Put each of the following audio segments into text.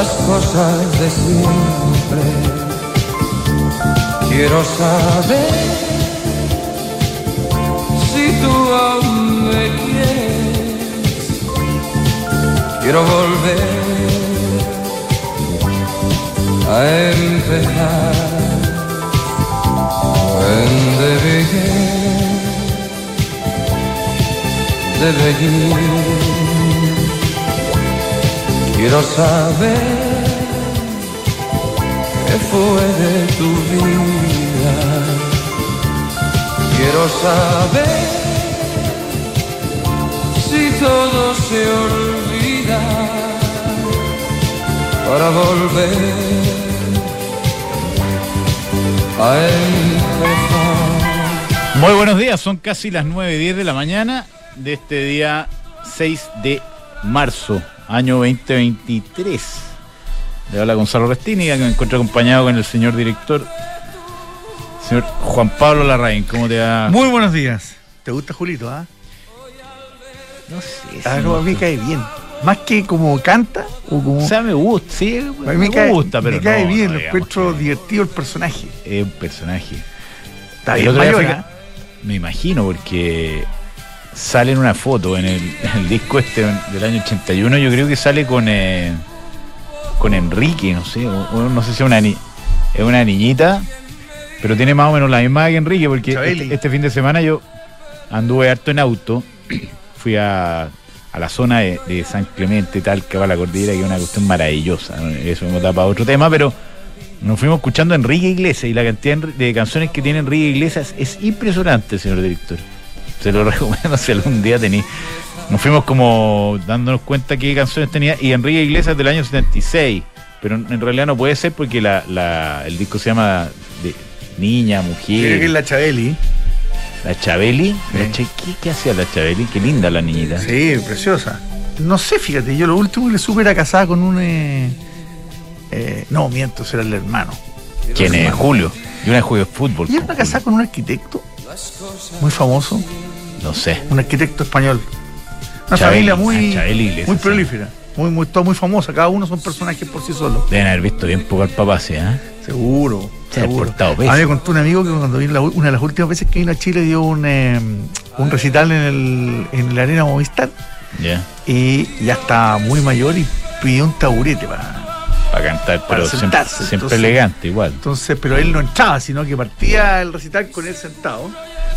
las cosas de siempre. Quiero saber si tú aún me quieres. Quiero volver a empezar. When the beginning, the beginning. Quiero saber qué fue de tu vida. Quiero saber si todo se olvida para volver a empezar. Muy buenos días, son casi las 9 y 10 de la mañana de este día 6 de marzo, año 2023. Le habla Gonzalo Restini, que me encuentro acompañado con el señor director, señor Juan Pablo Larraín. ¿Cómo te va? Muy buenos días. ¿Te gusta Julito, ah? No sé. Ah, si no, a mí me cae bien. Más que como canta o como. O sea, me gusta, sí, a mí me, me, cae, gusta, pero me cae no, bien, no lo encuentro que divertido el personaje. Es un personaje. Está bien mayor, ¿ah? que- Me imagino, porque sale en una foto en el, en el disco este del año 81, yo creo que sale con eh, con Enrique, no sé, o- no sé si es una, ni- es una niñita, pero tiene más o menos la misma que Enrique, porque este, este fin de semana yo anduve harto en auto, fui a, a la zona de, de San Clemente, tal, que va a la cordillera, que es una cuestión maravillosa, eso me da para otro tema, pero nos fuimos escuchando a Enrique Iglesias y la cantidad de canciones que tiene Enrique Iglesias es impresionante, señor director. Se lo recomiendo si algún día tenéis. Nos fuimos como dándonos cuenta qué canciones tenía y Enrique Iglesias del año 76, pero en realidad no puede ser porque la, la- el disco se llama de Niña, Creo Mujer, que es la Chabeli. la Chabeli. La. Che- ¿qué, qué hacía la Chabeli? Qué linda la niñita. Sí, preciosa. No sé, fíjate, yo lo último que le supe era casada con un. eh, eh, no, miento, será el hermano. ¿Quién es? Julio. Y una juega fútbol. Y con está casada con un arquitecto muy famoso. No sé. un arquitecto español. Una Chabeli, familia muy, ah, Chabeli muy prolífera, muy, muy, toda muy famosa. Cada uno son personajes por sí solos. Deben haber visto bien poco al papá, ¿sí? ¿eh? Seguro, Se ha seguro. A mí me contó un amigo que cuando vino la, una de las últimas veces que vino a Chile dio un, eh, un recital en, el, en la arena Movistar y ya está muy mayor y pidió un taburete para. Para cantar, Para pero siempre, sentarse, siempre entonces- elegante, igual. Entonces, pero él no entraba, sino que partía el recital con él sentado,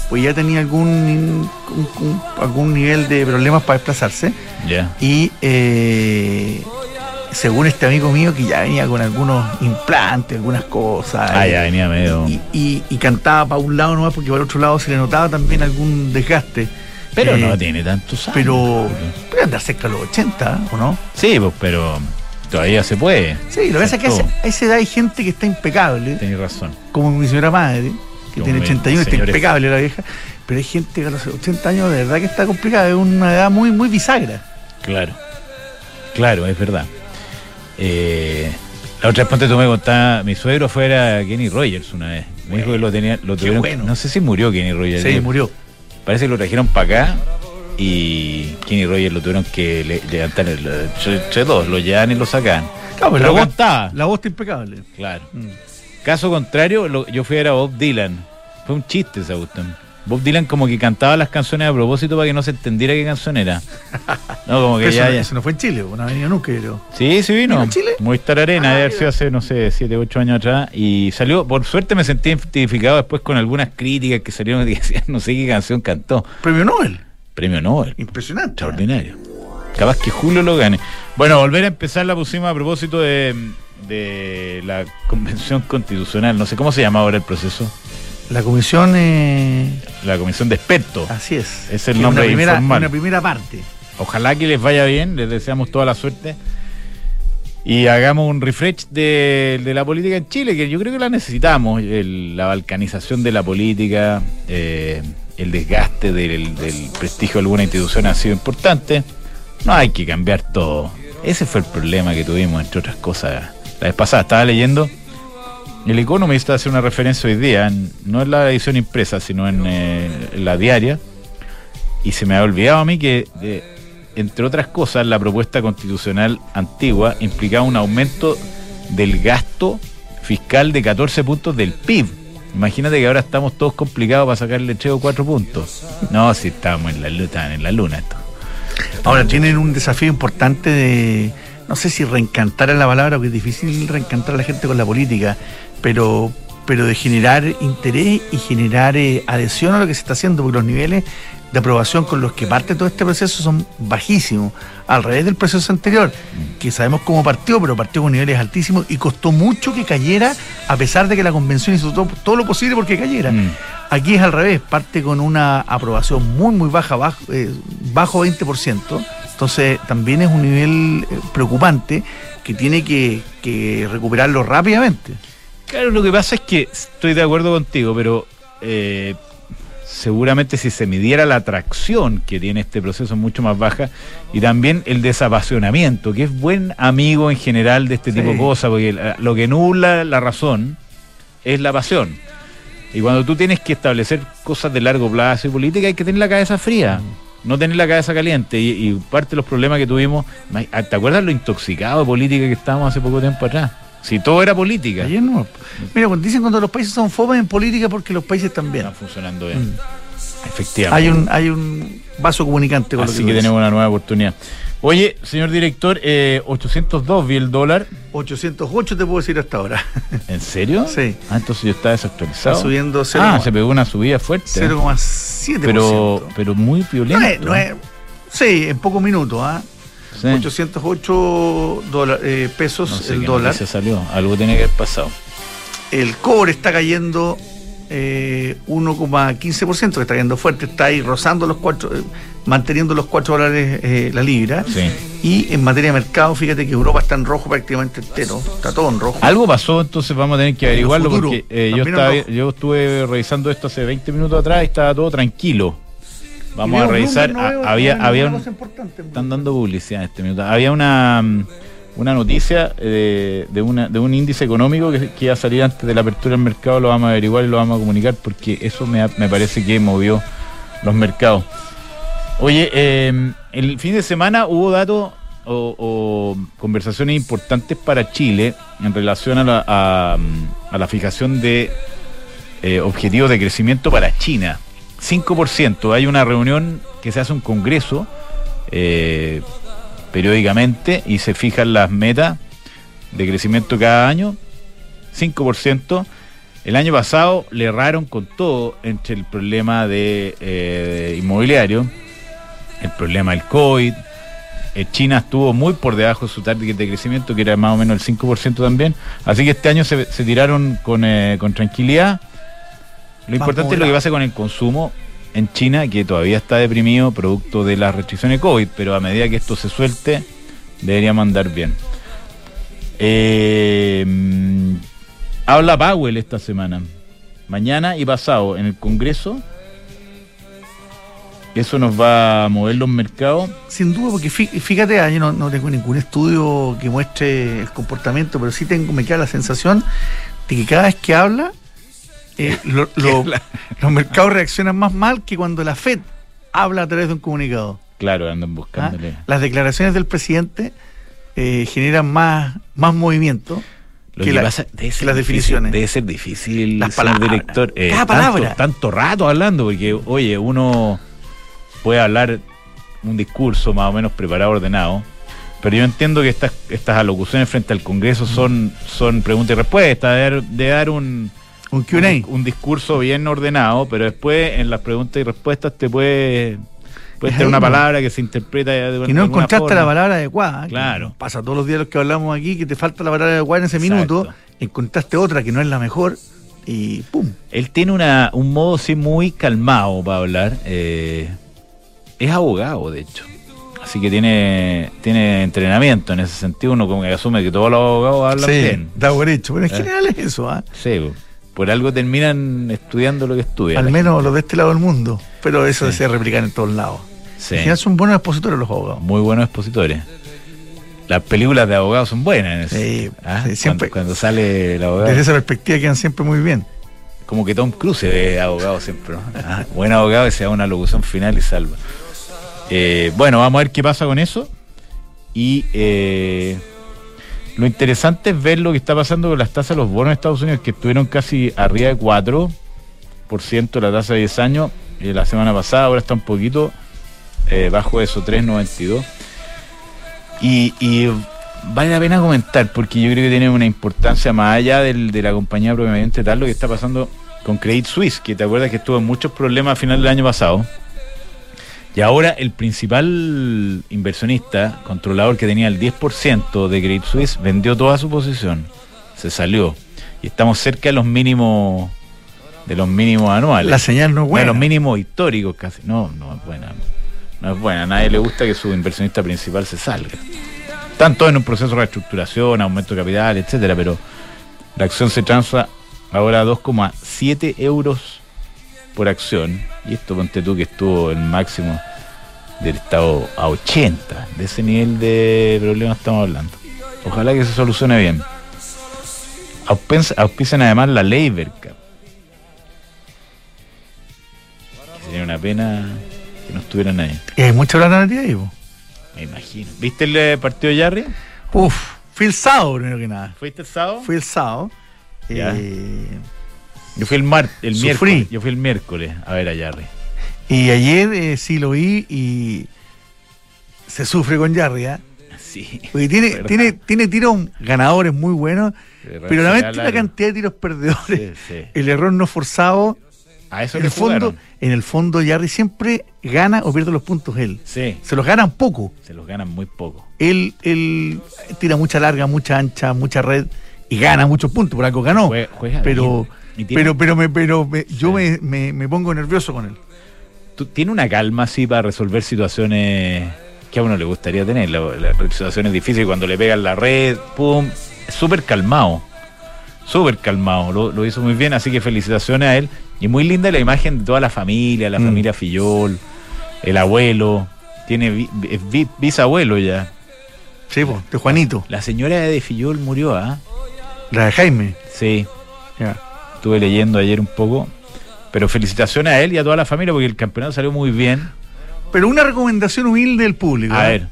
pues ya tenía algún, un- un- algún nivel de problemas para desplazarse. Ya. Y eh, según este amigo mío, que ya venía con algunos implantes, algunas cosas. Ah, ya venía medio. y, y- y cantaba para un lado nomás porque para el otro lado se le notaba también algún desgaste. Pero Eh, no tiene tantos años. Pero puede andar cerca de los 80, ¿o no? Sí, pues, pero todavía se puede. Sí, lo que pasa es que a esa, edad hay gente que está impecable, Tenés razón. como mi señora madre, que Como tiene mi 81 y está impecable la vieja. Pero hay gente que a los 80 años de verdad que está complicada, es una edad muy, muy bisagra. Claro. Claro, es verdad. Eh, la otra vez, tú me contaba, mi suegro fuera Kenny Rogers una vez. Me dijo que lo tenía, lo tuvieron, bueno. no sé si murió Kenny Rogers. Sí, murió. Parece que lo trajeron para acá y Kenny Rogers lo tuvieron que le- levantar entre, dos, lo llevan y lo sacan. Claro, Pero la, voz, estabas. la voz está impecable. Claro. Mm. Caso contrario, lo- yo fui a ver a Bob Dylan. Fue un chiste esa cuestión. Bob Dylan como que cantaba las canciones a propósito para que no se entendiera qué canción era. No, como que ya, eso, ya. eso no fue en Chile, no ha venido nunca, creo. Sí, sí vino. ¿Vino a Chile? Movistar Arena, Ah, debe haber mira. sido hace, no sé, 7, 8 años atrás. Y salió, por suerte me sentí identificado después con algunas críticas que salieron y decían, no sé qué canción cantó. Premio Nobel. Premio Nobel. Impresionante. Extraordinario. Capaz que Julio lo gane. Bueno, volver a empezar la pusimos a propósito de, de la Convención Constitucional. No sé cómo se llama ahora el proceso. La comisión, eh, La Comisión de Expertos. así es. Es el nombre una primera, informal. Una primera parte. Ojalá que les vaya bien, les deseamos toda la suerte. Y hagamos un refresh de, de la política en Chile, que yo creo que la necesitamos. el- la balcanización de la política, eh, el desgaste del, prestigio de alguna institución ha sido importante. No hay que cambiar todo. Ese fue el problema que tuvimos, entre otras cosas. La vez pasada estaba leyendo. El Economist hace una referencia hoy día, no en la edición impresa, sino en, eh, en la diaria. Y se me ha olvidado a mí que entre otras cosas, la propuesta constitucional antigua implicaba un aumento del gasto fiscal de 14 puntos del PIB. Imagínate que ahora estamos todos complicados para sacarle 3 o 4 puntos. No, si estamos en la, lu- estaban en la luna esto. Ahora tienen un desafío importante de, no sé si reencantar es la palabra, porque es difícil reencantar a la gente con la política, pero, pero de generar interés y generar eh, adhesión a lo que se está haciendo, porque los niveles de aprobación con los que parte todo este proceso son bajísimos, al revés del proceso anterior, que sabemos cómo partió, pero partió con niveles altísimos y costó mucho que cayera, a pesar de que la convención hizo todo, todo lo posible porque cayera. Mm. Aquí es al revés, parte con una aprobación muy, muy baja, bajo, eh, bajo 20%. Entonces también es un nivel eh, preocupante que tiene que, que recuperarlo rápidamente. Claro, lo que pasa es que estoy de acuerdo contigo, pero eh, seguramente si se midiera la atracción que tiene este proceso es mucho más baja y también el desapasionamiento, que es buen amigo en general de este Sí. tipo de cosas, porque lo que nubla la razón es la pasión. Y cuando tú tienes que establecer cosas de largo plazo y política, hay que tener la cabeza fría. No tener la cabeza caliente. Y, y parte de los problemas que tuvimos, ¿te acuerdas lo intoxicado de política que estábamos hace poco tiempo atrás? Si todo era política. Ayer no. Mira, cuando dicen cuando los países son fomes en política porque los países están bien. Está funcionando bien. Mm. Efectivamente. Hay un, hay un vaso comunicante con Así lo que que, tenemos una nueva oportunidad. Oye, señor director, eh, 802 vi el dólar. dices. 808 te puedo decir hasta ahora. ¿En serio? Sí. Ah, entonces yo estaba desactualizado. Está subiendo 0, ah, se pegó una subida fuerte. 0,7%. pero, pero muy violento. no es, no es- sí, en pocos minutos. ¿ah? Sí. 808 dola- eh, pesos No sé el dólar. noticia salió. Algo tiene que haber pasado. El cobre está cayendo eh, 1,15%, que está cayendo fuerte, está ahí rozando los cuatro, eh, manteniendo los 4 dólares eh, la libra. Sí. Y en materia de mercado, fíjate que Europa está en rojo prácticamente entero, está todo en rojo. Algo pasó, entonces vamos a tener que averiguarlo futuro, porque yo, estaba, yo estuve revisando esto hace 20 minutos atrás y estaba todo tranquilo. Vamos a revisar. Había, había un, importante. Están dando publicidad en este minuto. Había una, mm, una noticia eh, de, una, de un índice económico que, que iba a salir antes de la apertura del mercado, lo vamos a averiguar y lo vamos a comunicar porque eso me, me parece que movió los mercados. Oye, eh, el fin de semana hubo datos o, o conversaciones importantes para Chile en relación a la, a, mm, a la fijación de eh, objetivos de crecimiento para China. 5%. Hay una reunión que se hace un congreso eh, periódicamente y se fijan las metas de crecimiento cada año. 5%. El año pasado le erraron con todo entre el problema de eh, inmobiliario, el problema del COVID. Eh, China estuvo muy por debajo de su target de crecimiento, que era más o menos el 5% también. Así que este año se, tiraron con, eh, con tranquilidad. Lo importante es lo que pasa con el consumo en China, que todavía está deprimido producto de las restricciones COVID, pero a medida que esto se suelte, deberíamos andar bien. Eh, habla Powell esta semana, mañana y pasado en el Congreso. Eso nos va a mover los mercados. Sin duda, porque fí- fíjate, yo no, no tengo ningún estudio que muestre el comportamiento, pero sí tengo, me queda la sensación de que cada vez que habla, eh, lo- lo- los mercados reaccionan más mal que cuando la FED habla a través de un comunicado. Claro, andan ¿ah? buscándole. Las declaraciones del presidente eh, generan más, más movimiento Lo que, que, la- pasa debe que ser las difícil, definiciones. Debe ser difícil Las ser palabras. director. eh, Cada palabra. tanto rato hablando, porque, oye, uno puede hablar un discurso más o menos preparado, ordenado. Pero yo entiendo que estas, estas alocuciones frente al Congreso son, son preguntas y respuestas, de dar, de dar un, Un Q&A. un, un discurso bien ordenado, pero después en las preguntas y respuestas te puede, puede tener una palabra que se interpreta de, Que no encontraste forma. la palabra adecuada. Claro. Pasa todos los días los que hablamos aquí que te falta la palabra adecuada en ese minuto. Encontraste otra que no es la mejor y ¡pum! Él tiene una, un modo sí muy calmado para hablar. eh, es abogado, de hecho. Así que tiene, tiene entrenamiento en ese sentido. Uno como que asume que todos los abogados hablan bien. da por hecho. Pero en ¿Eh? general es eso, ¿ah? Sí, po. Por algo terminan estudiando lo que estudian. Al menos gente. los de este lado del mundo. Pero eso Sí. se replica en todos lados. Sí, En son buenos expositores los abogados. muy buenos expositores. Las películas de abogados son buenas en eso. Sí, Ah, sí, siempre- Cuando, cuando sale el abogado. Desde esa perspectiva quedan siempre muy bien. Como que Tom Cruise es abogado siempre. ¿no? Ah, buen abogado que se da una locución final y salva. Eh, bueno, vamos a ver qué pasa con eso. Y eh, lo interesante es ver lo que está pasando con las tasas de los bonos de Estados Unidos, que estuvieron casi arriba de 4% la tasa de 10 años eh, la semana pasada, ahora está un poquito eh, bajo eso, 3,92. Y, y vale la pena comentar, porque yo creo que tiene una importancia más allá del- de la compañía propiamente tal, lo que está pasando con Credit Suisse, que te acuerdas que estuvo en muchos problemas a final del año pasado. Y ahora el principal inversionista, controlador que tenía el 10% de Credit Suisse, vendió toda su posición. Se salió. Y estamos cerca de los mínimos de los mínimos anuales. La señal no es De buena. los mínimos históricos casi. No, no es buena. No es buena. A nadie le gusta que su inversionista principal se salga. Están todos en un proceso de reestructuración, aumento de capital, etcétera, pero la acción se transa ahora a 2,7 euros por acción. Y esto ponte tú que estuvo el máximo del estado a 80. De ese nivel de problema estamos hablando. Ojalá que se solucione bien. Auspician además la Cup. Que sería una pena que no estuvieran ahí. Y hay mucha plata metida ahí. Me imagino. ¿Viste el eh, partido de Jarry? Uf, fui el sábado primero que nada. ¿Fuiste el sábado? Fui el sábado. Ya. Eh, Yo fui el, mar el Sufrí. miércoles. Yo fui el miércoles a ver a Jarry. y ayer eh, sí lo vi y se sufre con Jarry, ¿ah? Sí. Porque tiene, Verdad. tiene, tiene tiros ganadores muy buenos, pero la la mente una cantidad de tiros perdedores. Sí, sí. El error no forzado. A eso En el, fondo, en el fondo, Jarry siempre gana o pierde los puntos él. Sí, Se los ganan poco. se los ganan muy poco. Él, él tira mucha larga, mucha ancha, mucha red y gana muchos puntos, por algo ganó. Juega- juega pero, bien. Pero, pero, me, pero me- yo me, me- me pongo nervioso con él. Tú- tiene una calma así para resolver situaciones que a uno le gustaría tener. la- Las situaciones difíciles cuando le pegan la red, pum. Súper calmado. Súper calmado. Lo, lo hizo muy bien, así que felicitaciones a él. Y muy linda la imagen de toda la familia, la Mm. familia Fillol, el abuelo. Tiene es bisabuelo ya. Sí, pues, de Juanito, La señora de Fillol murió, ¿ah? la de Jaime. Sí, Ya. Estuve leyendo ayer un poco. Pero felicitaciones a él y a toda la familia porque el campeonato salió muy bien. Pero una recomendación humilde del público. A ¿ah? ver,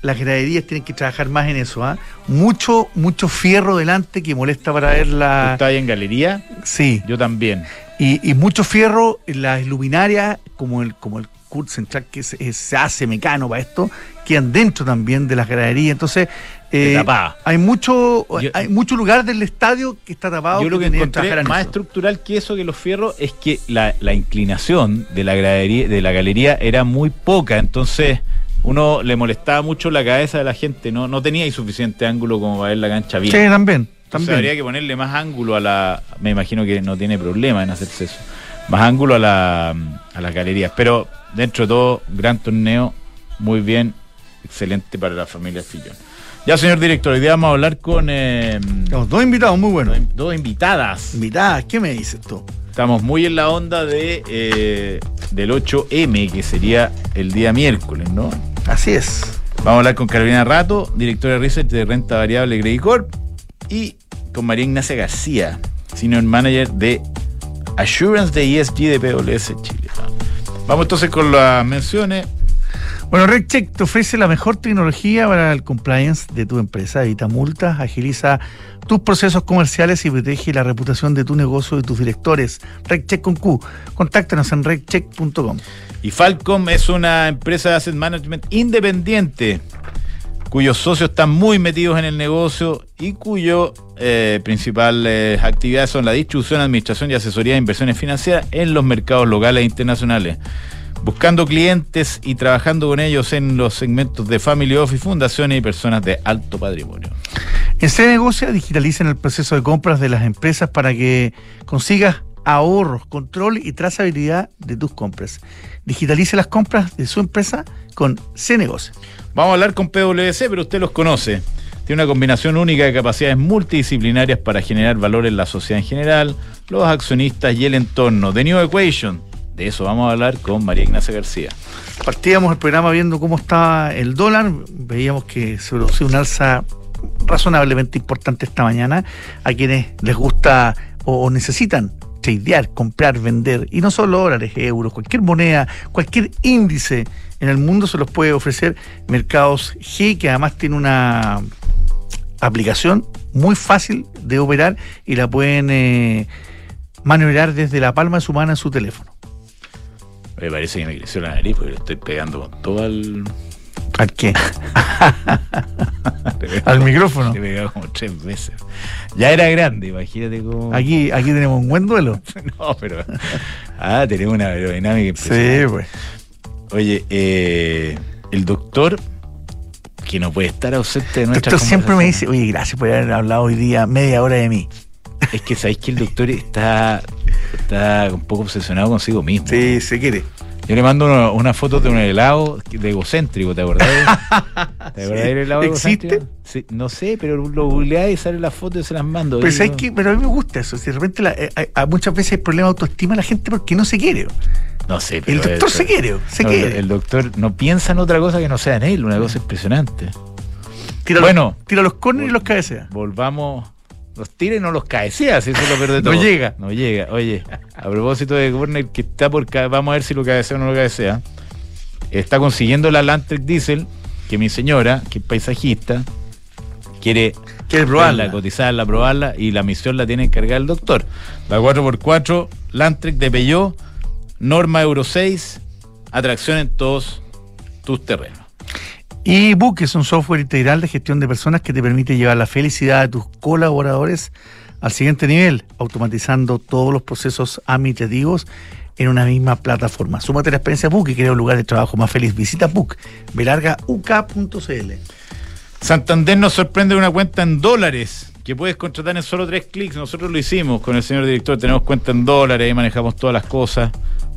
Las graderías tienen que trabajar más en eso. ¿ah? Mucho, mucho fierro delante que molesta para ver ¿tú la. estás ahí en galería? Sí. Yo también. Y, y mucho fierro en las luminarias, como el, como el CURT central que se, se hace mecano para esto, quedan dentro también de las graderías. Entonces, eh, tapada. hay mucho, Yo- hay mucho lugar del estadio que está tapado. Yo lo que encontré en más eso. estructural que eso que los fierros es que la, la inclinación de la gradería, de la galería era muy poca, entonces uno le molestaba mucho la cabeza de la gente, no, no tenía suficiente ángulo como para ver la cancha bien. Sí, también. También. habría que ponerle más ángulo a la. Me imagino que no tiene problema en hacerse eso. Más ángulo a, la, a las galerías. Pero dentro de todo, gran torneo, muy bien, excelente para la familia Fillón. Ya, señor director, hoy día vamos a hablar con eh, dos invitados muy buenos. dos, dos invitadas. Invitadas, ¿qué me dices tú? Estamos muy en la onda de eh, del 8M, que sería el día miércoles, ¿no? Así es. Vamos a hablar con Carolina Rato, directora de Research de Renta Variable Credit Corp, y con María Ignacia García, Senior Manager de Assurance de ESG de PWS Chile. Vamos entonces con las menciones. Bueno, RedCheck te ofrece la mejor tecnología para el compliance de tu empresa. Evita multas, agiliza tus procesos comerciales y protege la reputación de tu negocio y tus directores. RedCheck con Q. Contáctanos en redcheck.com. Y Falcom es una empresa de asset management independiente cuyos socios están muy metidos en el negocio y cuyo eh, principales actividades son la distribución, administración y asesoría de inversiones financieras en los mercados locales e internacionales. Buscando clientes y trabajando con ellos en los segmentos de Family Office, fundaciones y personas de alto patrimonio. En C Negocia digitalicen el proceso de compras de las empresas para que consigas ahorros, control y trazabilidad de tus compras. Digitalice las compras de su empresa con C Negocia. Vamos a hablar con PwC, pero usted los conoce. Tiene una combinación única de capacidades multidisciplinarias para generar valor en la sociedad en general, los accionistas y el entorno. The New Equation. De eso vamos a hablar con María Ignacia García. Partíamos el programa viendo cómo estaba el dólar, veíamos que se produjo un alza razonablemente importante esta mañana a quienes les gusta o, o necesitan tradear, comprar, vender, y no solo dólares, euros, cualquier moneda, cualquier índice en el mundo se los puede ofrecer Mercados G, que además tiene una aplicación muy fácil de operar y la pueden eh, maniobrar desde la palma de su mano en su teléfono. Me parece que me creció la nariz porque le estoy pegando con todo al. ¿Al qué? Al micrófono. Le he pegado como tres veces. Ya era grande, imagínate cómo. Aquí, aquí tenemos un buen duelo. No, pero. Ah, tenemos una aerodinámica impresionante. Sí, pues. Oye, eh, el doctor, que no puede estar ausente de nuestra Doctor siempre me dice, oye, gracias por haber hablado hoy día media hora de mí. Es que sabéis que el doctor está, está un poco obsesionado consigo mismo. Sí, se quiere. Yo le mando una, una foto de un helado de egocéntrico, ¿te acordás? ¿Te acordás del helado ¿Existe? Sí, no sé, pero lo googleás y sale la foto y se las mando. Pero, Y ¿sabes no- qué? pero a mí me gusta eso. Si de repente la- eh, hay- muchas veces hay problema de autoestima la gente porque no se quiere. No sé, El pero doctor eso- se quiere, se no, quiere. El doctor no piensa en otra cosa que no sea en él, una cosa impresionante. Tira Bueno. los, tira los corners y los cabecea. Volvamos. Los tira y no los cabecea, si eso es lo peor de No todo. llega. No llega. Oye, a propósito de Corner, que está por. Vamos a ver si lo cabecea o no lo cabecea. Está consiguiendo la Landtrek Diesel, que mi señora, que es paisajista, quiere Quiere verla, probarla. cotizarla, probarla y la misión la tiene encargada el doctor. La 4x4, Landtrek de Peugeot, norma Euro 6, atracción en todos tus terrenos. Y Book es un software integral de gestión de personas que te permite llevar la felicidad de tus colaboradores al siguiente nivel, automatizando todos los procesos administrativos en una misma plataforma. Súmate a la experiencia Book y crea un lugar de trabajo más feliz. Visita Book, belargauk.cl. Santander nos sorprende con una cuenta en dólares que puedes contratar en solo tres clics. Nosotros lo hicimos con el señor director. Tenemos cuenta en dólares, ahí manejamos todas las cosas,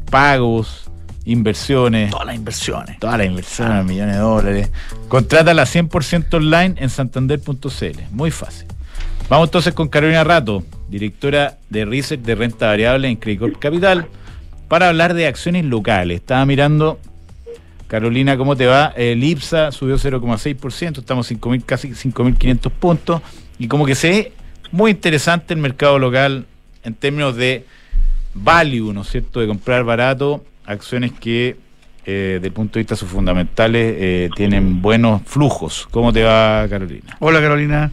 pagos, inversiones. Todas las inversiones. Todas las inversiones, millones de dólares. Contrátala 100% online en santander.cl. Muy fácil. Vamos entonces con Carolina Rato, directora de Research de Renta Variable en Credicorp Capital, para hablar de acciones locales. Estaba mirando, Carolina, ¿cómo te va? El IPSA subió 0,6%, estamos 5.000, casi 5.500 puntos, y como que se ve muy interesante el mercado local en términos de value, ¿no es cierto?, de comprar barato, acciones que eh, desde el punto de vista de sus fundamentales eh, tienen buenos flujos. ¿Cómo te va, Carolina? Hola Carolina.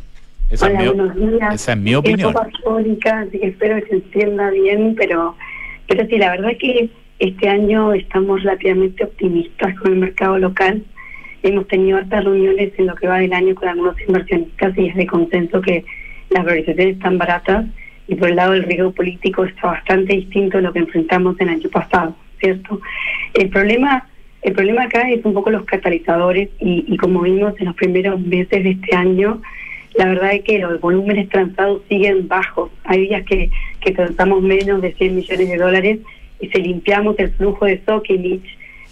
Esa, Hola, es, mi, buenos días. esa es mi Es opinión. que espero que se entienda bien, pero, pero sí, la verdad que este año estamos relativamente optimistas con el mercado local. Hemos tenido hartas reuniones en lo que va del año con algunos inversionistas y es de consenso que las valorizaciones están baratas y por el lado del riesgo político está bastante distinto a lo que enfrentamos el año pasado, ¿cierto? El problema, el problema acá es un poco los catalizadores y, y como vimos en los primeros meses de este año, la verdad es que los volúmenes transados siguen bajos. Hay días que, que transamos menos de 100 millones de dólares y si limpiamos el flujo de Sokinich,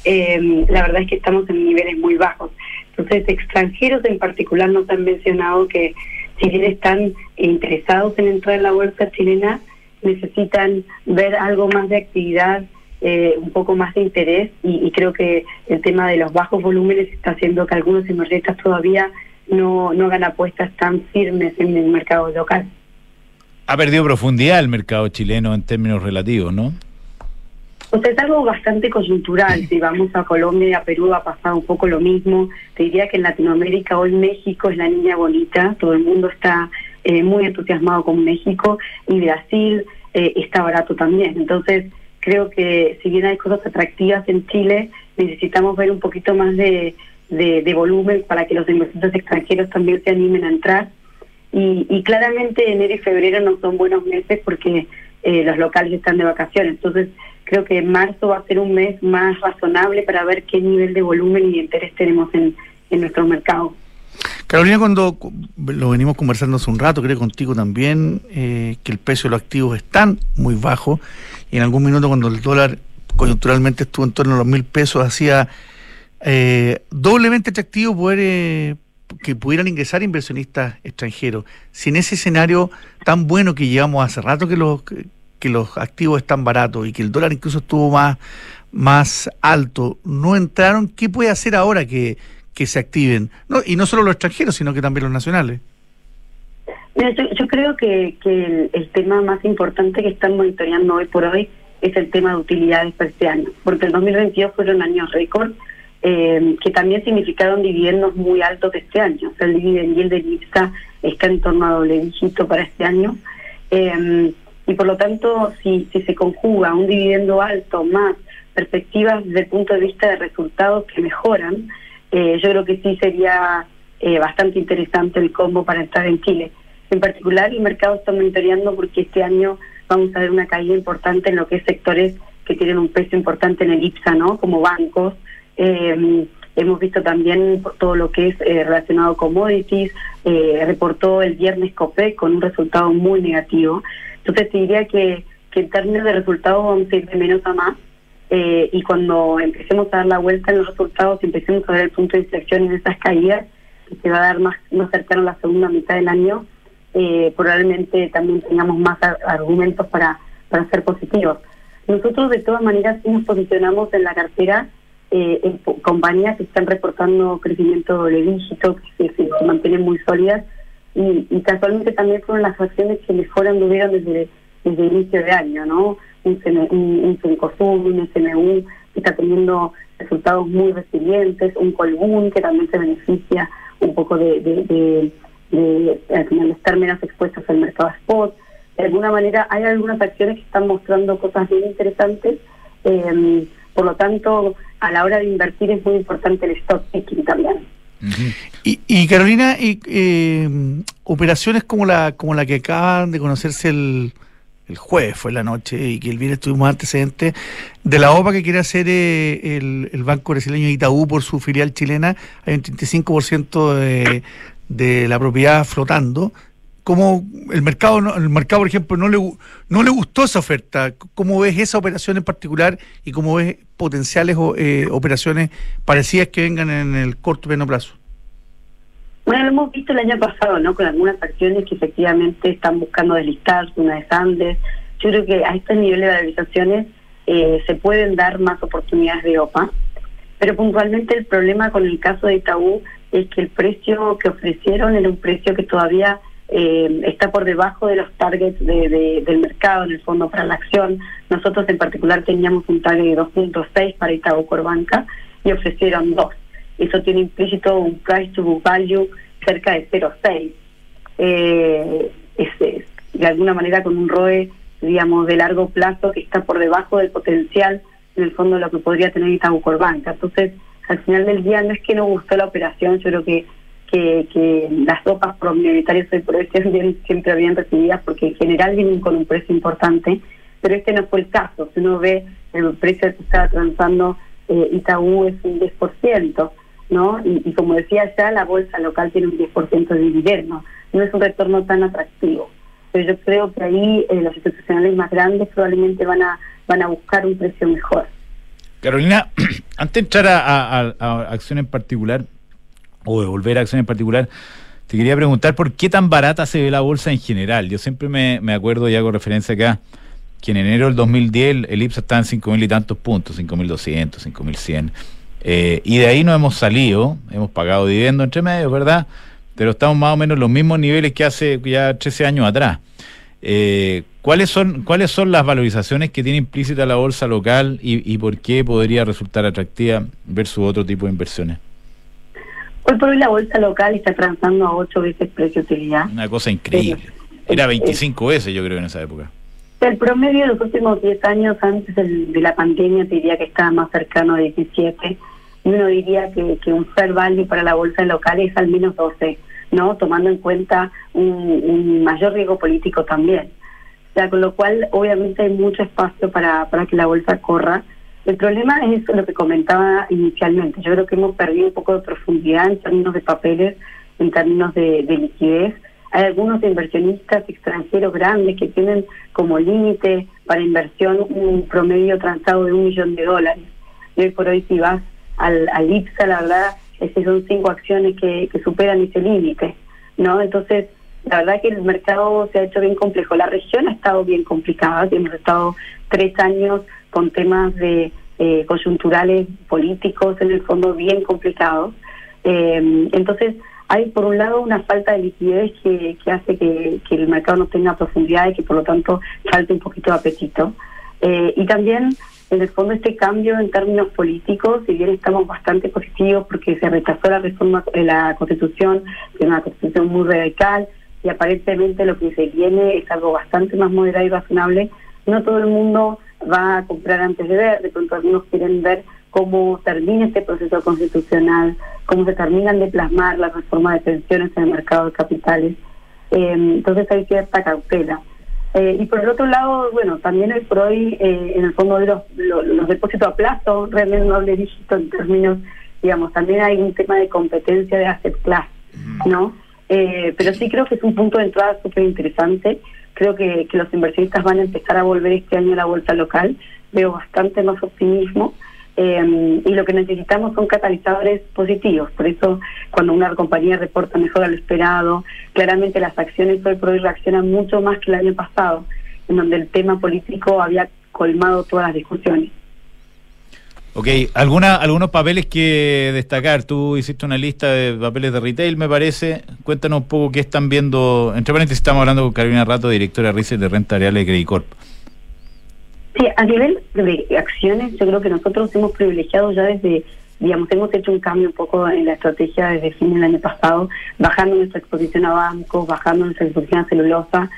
eh, la verdad es que estamos en niveles muy bajos. Entonces, extranjeros en particular nos han mencionado que si bien están interesados en entrar en la bolsa chilena, necesitan ver algo más de actividad, eh, un poco más de interés y, y creo que el tema de los bajos volúmenes está haciendo que algunos inversionistas todavía no, no hagan apuestas tan firmes en el mercado local. Ha perdido profundidad el mercado chileno en términos relativos, ¿no? O sea, es algo bastante coyuntural. Si vamos a Colombia y a Perú ha pasado un poco lo mismo. Te diría que en Latinoamérica hoy México es la niña bonita. Todo el mundo está eh, muy entusiasmado con México y Brasil eh, está barato también. Entonces, creo que si bien hay cosas atractivas en Chile, necesitamos ver un poquito más de, de, volumen para que los inversores extranjeros también se animen a entrar. Y, y claramente enero y febrero no son buenos meses porque eh, los locales están de vacaciones. Entonces, creo que marzo va a ser un mes más razonable para ver qué nivel de volumen y de interés tenemos en, en nuestro mercado. Carolina, cuando cu- lo venimos conversando hace un rato, creo contigo también, eh, que el precio de los activos están muy bajos y en algún minuto cuando el dólar coyunturalmente estuvo en torno a los mil pesos, hacía eh, doblemente atractivo poder eh, que pudieran ingresar inversionistas extranjeros. Si en ese escenario tan bueno que llevamos hace rato que los que los activos están baratos y que el dólar incluso estuvo más, más alto, no entraron, ¿qué puede hacer ahora que, que se activen? Y no solo los extranjeros, sino que también los nacionales. Mira, yo, yo creo que, que el, tema más importante que están monitoreando hoy por hoy es el tema de utilidades para este año, porque el 2022 fueron años récord eh, que también significaron dividendos muy altos de este año. O sea, el dividend yield del IPSA está en torno a doble dígito para este año. Eh, y por lo tanto, si se conjuga un dividendo alto más perspectivas desde el punto de vista de resultados que mejoran, eh, yo creo que sí sería eh, bastante interesante el combo para estar en Chile. En particular, el mercado está monitoreando porque este año vamos a ver una caída importante en lo que es sectores que tienen un peso importante en el IPSA, ¿no? Como bancos. Eh, hemos visto también todo lo que es eh, relacionado a commodities. Eh, reportó el viernes COPEC con un resultado muy negativo. Entonces, te diría que, que en términos de resultados vamos a ir de menos a más. Eh, y cuando empecemos a dar la vuelta en los resultados, empecemos a ver el punto de inflexión en esas caídas, que se va a dar más, más cercano a la segunda mitad del año, eh, probablemente también tengamos más ar- argumentos para, para ser positivos. Nosotros de todas maneras nos posicionamos en la cartera eh, en compañías que están reportando crecimiento doble dígito, que se, se mantienen muy sólidas y, y casualmente también fueron las acciones que mejor anduvieron desde, desde inicio de año, ¿no? Un, un, un un SMU que está teniendo resultados muy resilientes, un Colbún que también se beneficia un poco de, al final, estar menos expuestos al mercado spot. De alguna manera hay algunas acciones que están mostrando cosas bien interesantes, eh, por lo tanto a la hora de invertir es muy importante el stock picking también. Y, y Carolina, y, eh, operaciones como la como la que acaban de conocerse el, el jueves, fue la noche, y que el viernes tuvimos antecedentes, de la OPA que quiere hacer eh, el, el Banco Brasileño Itaú por su filial chilena, hay un 35% de, de la propiedad flotando. Como el mercado, el mercado, por ejemplo, no le, no le gustó esa oferta, ¿cómo ves esa operación en particular y cómo ves potenciales eh, operaciones parecidas que vengan en el corto y mediano plazo? Bueno, lo hemos visto el año pasado, ¿no? Con algunas acciones que efectivamente están buscando deslistarse, una de Sandes. Yo creo que a estos niveles de valorizaciones eh, se pueden dar más oportunidades de OPA, pero puntualmente el problema con el caso de Itaú es que el precio que ofrecieron era un precio que todavía eh, está por debajo de los targets de, de- del mercado, en el fondo, para la acción. Nosotros en particular teníamos un target de 2.6 para Itaú Corbanca y ofrecieron 2. Eso tiene implícito un price to value cerca de 0.6. Eh, es, es, de alguna manera con un ROE, digamos, de largo plazo que está por debajo del potencial, en el fondo, lo que podría tener Itaú Corbanca. Entonces, al final del día, no es que no gustó la operación, yo creo que que, que las sopas prominoritarias hoy por hoy siempre bien recibidas porque en general vienen con un precio importante, pero este no fue el caso. Si uno ve el precio que estaba transando eh, Itaú es un 10%, ¿no? Y, y como decía ya, la bolsa local tiene un 10% de dividendo, no es un retorno tan atractivo. Pero yo creo que ahí eh, los institucionales más grandes probablemente van a van a buscar un precio mejor. Carolina, antes de entrar a, acción en particular, o de volver a acción en particular, te quería preguntar por qué tan barata se ve la bolsa en general. Yo siempre me, me acuerdo y hago referencia acá que en enero del 2010 el, el IPSA estaba en 5.000 y tantos puntos, 5.200, 5.100. Eh, y de ahí no hemos salido, hemos pagado dividendos entre medios, ¿verdad? Pero estamos más o menos en los mismos niveles que hace ya 13 años atrás. Eh, ¿cuáles, son, ¿Cuáles son las valorizaciones que tiene implícita la bolsa local y, y por qué podría resultar atractiva versus otro tipo de inversiones? Hoy por hoy la bolsa local está transando a 8 veces precio-utilidad. Una cosa increíble. Era 25 veces, yo creo, en esa época. El promedio de los últimos 10 años antes de la pandemia te diría que estaba más cercano a 17 uno diría que, un fair value para la bolsa local es al menos 12, ¿no? Tomando en cuenta un, mayor riesgo político también. O sea, con lo cual obviamente hay mucho espacio para, para que la bolsa corra. El problema es lo que comentaba inicialmente. Yo creo que hemos perdido un poco de profundidad en términos de papeles, en términos de, de liquidez. Hay algunos inversionistas extranjeros grandes que tienen como límite para inversión un promedio transado de un millón de dólares. Y hoy por hoy si vas al, al IPSA, la verdad es que son cinco acciones que, superan ese límite. no Entonces, la verdad que el mercado se ha hecho bien complejo. La región ha estado bien complicada. Hemos estado tres años con temas de eh, coyunturales políticos, en el fondo bien complicados. Eh, entonces, hay por un lado una falta de liquidez que, hace que, que, el mercado no tenga profundidad y que por lo tanto falte un poquito de apetito. Eh, y también, en el fondo, este cambio en términos políticos, si bien estamos bastante positivos porque se rechazó la reforma de la Constitución, que es una Constitución muy radical, y aparentemente lo que se viene es algo bastante más moderado y razonable, no todo el mundo va a comprar antes de ver, de pronto algunos quieren ver cómo termina este proceso constitucional, cómo se terminan de plasmar las reformas de pensiones en el mercado de capitales. Eh, entonces hay cierta cautela. Eh, y por el otro lado, bueno, también hoy por hoy, eh, en el fondo de los, los, depósitos a plazo, realmente no doble dígito en términos, digamos, también hay un tema de competencia de asset class, ¿no? pero sí creo que es un punto de entrada súper interesante. Creo que, que los inversionistas van a empezar a volver este año a la vuelta local. Veo bastante más optimismo. Eh, y lo que necesitamos son catalizadores positivos. Por eso, cuando una compañía reporta mejor a lo esperado, claramente las acciones hoy por hoy reaccionan mucho más que el año pasado, en donde el tema político había colmado todas las discusiones. Ok, ¿Alguna, algunos papeles que destacar. Tú hiciste una lista de papeles de retail, me parece. Cuéntanos un poco qué están viendo. Entre paréntesis, estamos hablando con Carolina Rato, directora de de Renta Real de Credit Corp. Sí, a nivel de acciones, yo creo que nosotros hemos privilegiado ya desde, digamos, hemos hecho un cambio un poco en la estrategia desde fin del año pasado, bajando nuestra exposición a bancos, bajando nuestra exposición a celulosa.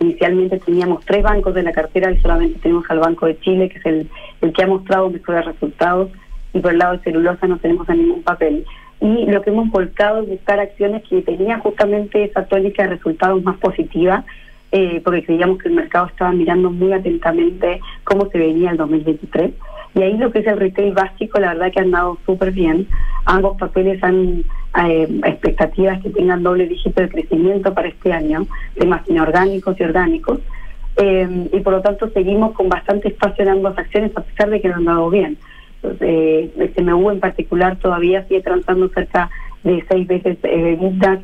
Inicialmente teníamos tres bancos de la cartera y solamente tenemos al Banco de Chile, que es el, el que ha mostrado mejores resultados, y por el lado de celulosa no tenemos a ningún papel. Y lo que hemos volcado es buscar acciones que tenían justamente esa tónica de resultados más positiva eh, porque creíamos que el mercado estaba mirando muy atentamente cómo se venía el 2023. Y ahí lo que es el retail básico, la verdad que han dado súper bien. Ambos papeles han eh, expectativas que tengan doble dígito de crecimiento para este año, temas inorgánicos y orgánicos. Eh, y por lo tanto seguimos con bastante espacio en ambas acciones a pesar de que no han dado bien. Eh, el CMU en particular todavía sigue transando cerca de seis veces eh,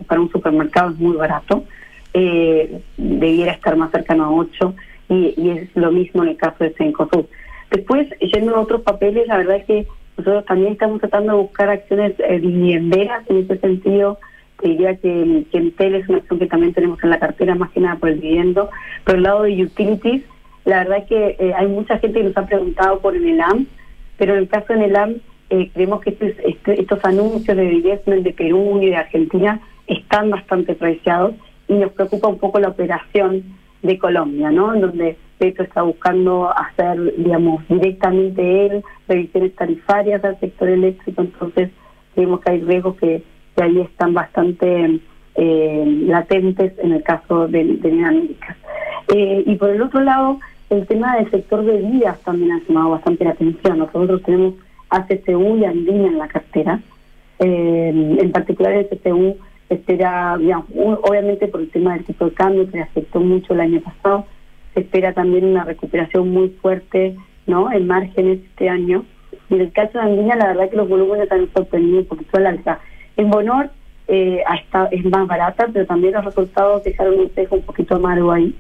para un supermercado es muy barato eh, debiera estar más cercano a 8 y, y, es lo mismo en el caso de Cencosud. Después, yendo a otros papeles, la verdad es que nosotros también estamos tratando de buscar acciones eh, dividenderas en ese sentido. Te diría que, que Entel es una acción que también tenemos en la cartera, más que nada por el dividendo. Por el lado de utilities, la verdad es que eh, hay mucha gente que nos ha preguntado por el ELAM, pero en el caso de ELAM, eh, creemos que este, este, estos anuncios de divestment de Perú y de Argentina están bastante apreciados y nos preocupa un poco la operación de Colombia, ¿no? En donde Petro está buscando hacer, digamos, directamente él revisiones tarifarias al sector eléctrico, entonces vemos que hay riesgos que, ahí están bastante eh, latentes en el caso de, de América. Eh, y por el otro lado, el tema del sector de vías también ha llamado bastante la atención. Nosotros tenemos ACCU y Andina en la cartera. Eh, en particular el ACCU espera, obviamente por el tema del tipo de cambio que le afectó mucho el año pasado, se espera también una recuperación muy fuerte no en márgenes este año. Y en el caso de Andina, la verdad que los volúmenes han sorprendido un poquito al alza. En Bonor eh, es más barata, pero también los resultados dejaron un espejo un poquito amargo ahí.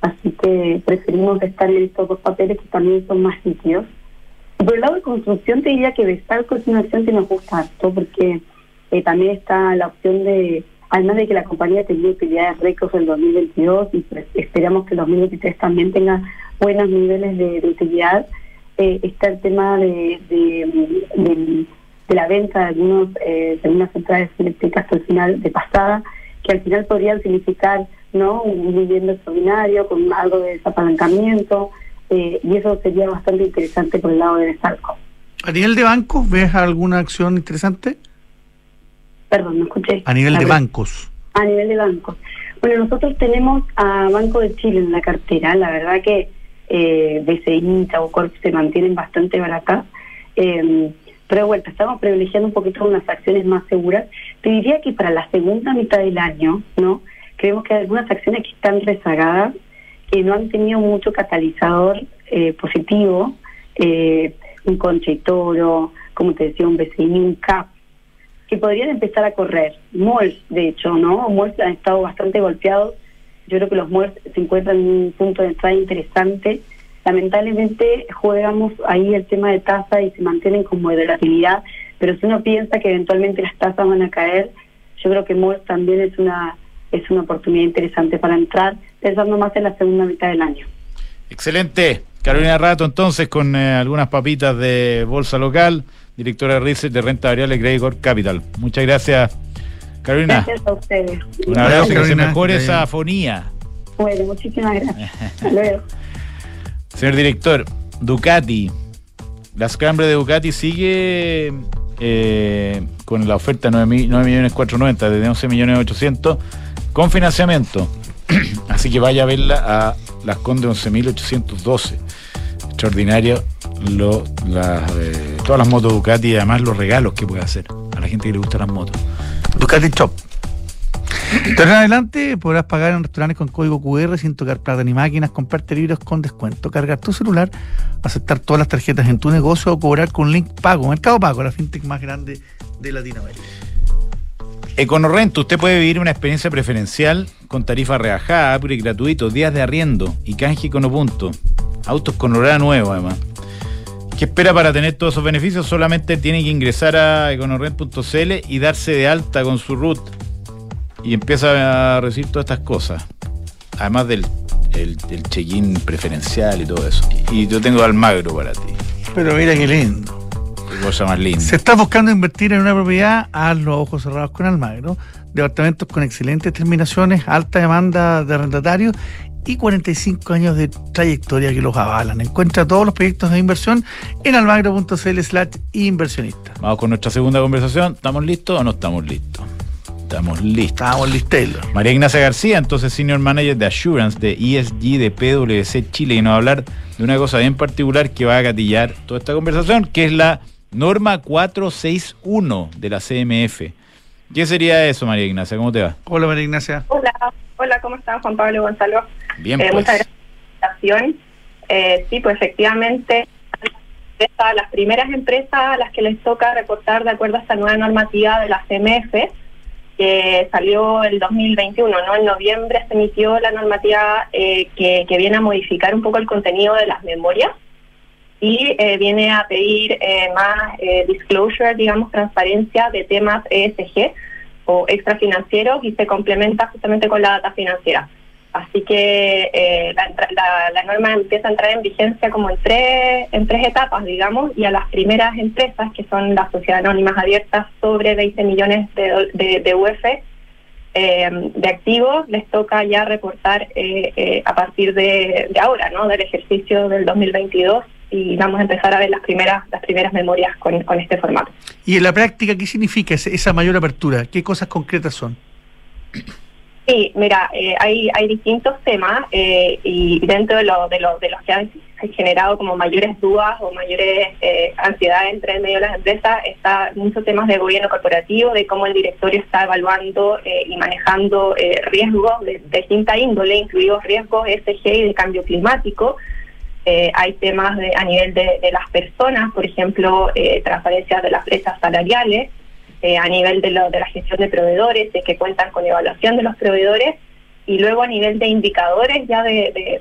Así que preferimos estar en estos dos papeles que también son más líquidos. Por el lado de construcción, te diría que Vestalco es una acción que nos gusta harto porque eh, también está la opción de, además de que la compañía tenía utilidades récords en el 2022 y pues, esperamos que el 2023 también tenga buenos niveles de, utilidad, eh, está el tema de, de, la venta de, algunos, eh, de algunas centrales eléctricas al final de pasada, que al final podrían significar no un vivienda extraordinario con algo de desapalancamiento, eh, y eso sería bastante interesante por el lado de Salco. ¿A nivel de bancos ves alguna acción interesante? Perdón, no escuché. A nivel de bancos. A nivel de bancos. Bueno, nosotros tenemos a Banco de Chile en la cartera. La verdad que eh, BCI y Corp se mantienen bastante baratas. Eh, pero vuelta, estamos privilegiando un poquito unas acciones más seguras. Te diría que para la segunda mitad del año, ¿no? Creemos que hay algunas acciones que están rezagadas, que no han tenido mucho catalizador eh, positivo. Eh, un Conche Toro, como te decía, un BCI, un CAP, que podrían empezar a correr. Malls, de hecho, ¿no? Malls han estado bastante golpeados. Yo creo que los malls se encuentran en un punto de entrada interesante. Lamentablemente jugamos ahí el tema de tasa y se mantienen como de volatilidad, pero si uno piensa que eventualmente las tasas van a caer, yo creo que MOS también es una es una oportunidad interesante para entrar, pensando más en la segunda mitad del año. Excelente. Carolina Rato, entonces, con eh, algunas papitas de bolsa local, directora de Research de Renta Variable Gregor Capital. Muchas gracias, Carolina. Gracias a ustedes. Un abrazo, que se Carolina. mejore esa afonía. Bueno, muchísimas gracias. Hasta luego. Señor director, Ducati. La Scramble de Ducati sigue eh, con la oferta 9, mi- 9 millones 490 desde 11 millones 800 con financiamiento. Así que vaya a verla a las Conde 11.812. Extraordinario lo, las, eh, todas las motos Ducati y además los regalos que puede hacer a la gente que le gustan las motos. Ducati Shop. De en adelante podrás pagar en restaurantes con código QR sin tocar plata ni máquinas, comprarte libros con descuento, cargar tu celular, aceptar todas las tarjetas en tu negocio o cobrar con link pago. Mercado Pago, la fintech más grande de Latinoamérica. Econorrent, usted puede vivir una experiencia preferencial con tarifa rebajada, upgrade gratuito, días de arriendo y canje con. Autos con horario nuevo, además. ¿Qué espera para tener todos esos beneficios? Solamente tiene que ingresar a econorrent.cl y darse de alta con su root. Y empieza a recibir todas estas cosas. Además del el, el check-in preferencial y todo eso. Y yo tengo Almagro para ti. Pero mira qué lindo. Cosa más linda. Si estás buscando invertir en una propiedad, haz los ojos cerrados con Almagro. Departamentos con excelentes terminaciones, alta demanda de arrendatarios y 45 años de trayectoria que los avalan. Encuentra todos los proyectos de inversión en almagro.cl slash inversionista. Vamos con nuestra segunda conversación. ¿Estamos listos o no estamos listos? Estamos listos. Estábamos listelos. María Ignacia García, entonces Senior Manager de Assurance de ESG de PwC Chile, y nos va a hablar de una cosa bien particular que va a gatillar toda esta conversación, que es la norma 461 de la CMF. ¿Qué sería eso, María Ignacia? ¿Cómo te va? Hola María Ignacia. Hola, hola, ¿cómo están Juan Pablo y Gonzalo? Bien, Eh, pues. Muchas gracias por la invitación. Eh, sí, pues efectivamente, a las primeras empresas a las que les toca reportar de acuerdo a esta nueva normativa de la CMF, que salió el 2021, ¿no? En noviembre se emitió la normativa eh, que, que viene a modificar un poco el contenido de las memorias y eh, viene a pedir eh, más eh, disclosure, digamos, transparencia de temas ESG o extrafinancieros y se complementa justamente con la data financiera. Así que eh, la, norma empieza a entrar en vigencia como en tres, en tres etapas, digamos, y a las primeras empresas, que son las sociedades anónimas abiertas sobre 20 millones de, de, de UF eh, de activos, les toca ya reportar a partir de, de ahora, ¿no? del ejercicio del 2022, y vamos a empezar a ver las primeras, las primeras memorias con, con este formato. Y en la práctica, ¿qué significa esa mayor apertura? ¿Qué cosas concretas son? Sí, mira, eh, hay, hay distintos temas eh, y dentro de, lo, de, lo- de los que han generado como mayores dudas o mayores eh, ansiedades entre el medio de las empresas está muchos temas de gobierno corporativo, de cómo el directorio está evaluando eh, y manejando eh, riesgos de, de distinta índole, incluidos riesgos ESG y de cambio climático. Eh, hay temas a nivel de, las personas, por ejemplo, eh, transparencia de las brechas salariales, eh, a nivel de, la gestión de proveedores, de que cuentan con evaluación de los proveedores, y luego a nivel de indicadores ya de,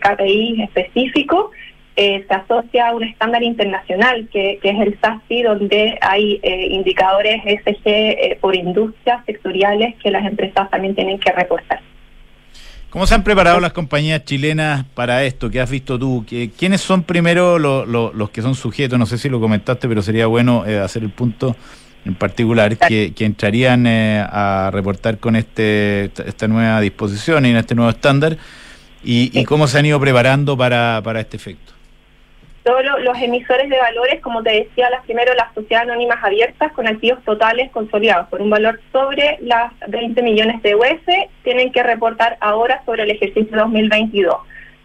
KPI específico, eh, se asocia a un estándar internacional que, es el SASI, donde hay indicadores SG por industrias sectoriales que las empresas también tienen que reportar. ¿Cómo se han preparado las compañías chilenas para esto? ¿Qué has visto tú? ¿Qué- ¿Quiénes son primero lo- lo- los que son sujetos? No sé si lo comentaste, pero sería bueno eh, hacer el punto en particular que, que entrarían eh, a reportar con este esta, esta nueva disposición y en este nuevo estándar y, y cómo se han ido preparando para, para este efecto. Todos lo- los emisores de valores, como te decía, las primero las sociedades anónimas abiertas con activos totales consolidados por un valor sobre las 20 millones de UF, tienen que reportar ahora sobre el ejercicio 2022.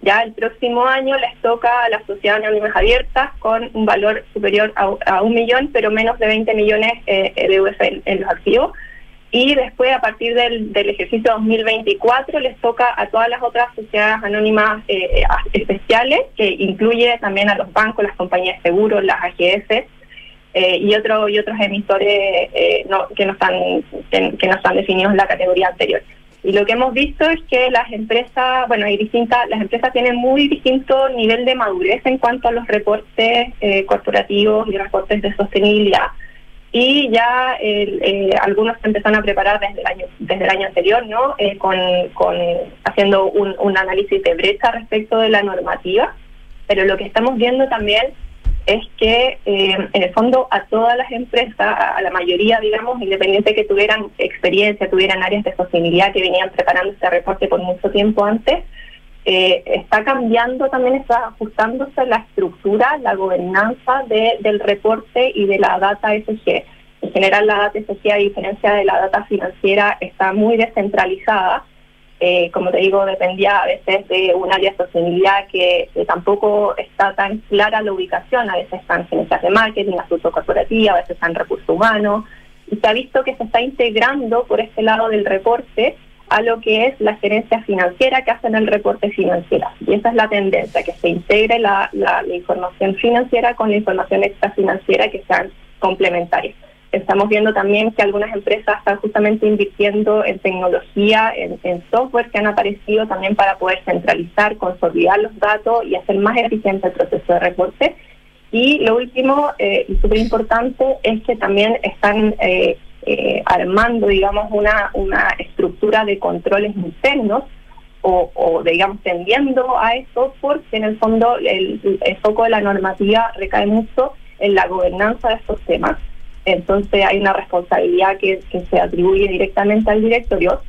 Ya el próximo año les toca a las sociedades anónimas abiertas con un valor superior a, un millón, pero menos de 20 millones eh, de UF en, en los activos. Y después, a partir del, del ejercicio 2024, les toca a todas las otras sociedades anónimas eh, especiales, que incluye también a los bancos, las compañías de seguros, las AGS eh, y, otro, y otros emisores eh, que, no están, que, no están definidos en la categoría anterior. Y lo que hemos visto es que las empresas, bueno, hay distintas, las empresas tienen muy distinto nivel de madurez en cuanto a los reportes corporativos y reportes de sostenibilidad. Y ya eh, algunos se empezaron a preparar desde el año desde el año anterior no eh, con, con, haciendo un, un, análisis de brecha respecto de la normativa pero lo que estamos viendo también es que eh, en el fondo a todas las empresas a, la mayoría digamos independiente que tuvieran experiencia tuvieran áreas de sostenibilidad que venían preparando este reporte por mucho tiempo antes eh, está cambiando también, está ajustándose la estructura, la gobernanza de, del reporte y de la data SG. En general, la data SG, a diferencia de la data financiera, está muy descentralizada. Eh, como te digo, dependía a veces de un área de sostenibilidad que, tampoco está tan clara la ubicación. A veces están gerencias de marketing, asunto corporativo, a veces están recursos humanos. Y se ha visto que se está integrando por este lado del reporte a lo que es la gerencia financiera que hacen el reporte financiero. Y esa es la tendencia, que se integre la, la, información financiera con la información extrafinanciera que sean complementarias. Estamos viendo también que algunas empresas están justamente invirtiendo en tecnología, en, software que han aparecido también para poder centralizar, consolidar los datos y hacer más eficiente el proceso de reporte. Y lo último eh, y súper importante es que también están eh, eh, armando, digamos, una, una estructura de controles internos o, digamos, tendiendo a eso, porque en el fondo el, foco de la normativa recae mucho en la gobernanza de estos temas. Entonces hay una responsabilidad que, se atribuye directamente al directorio.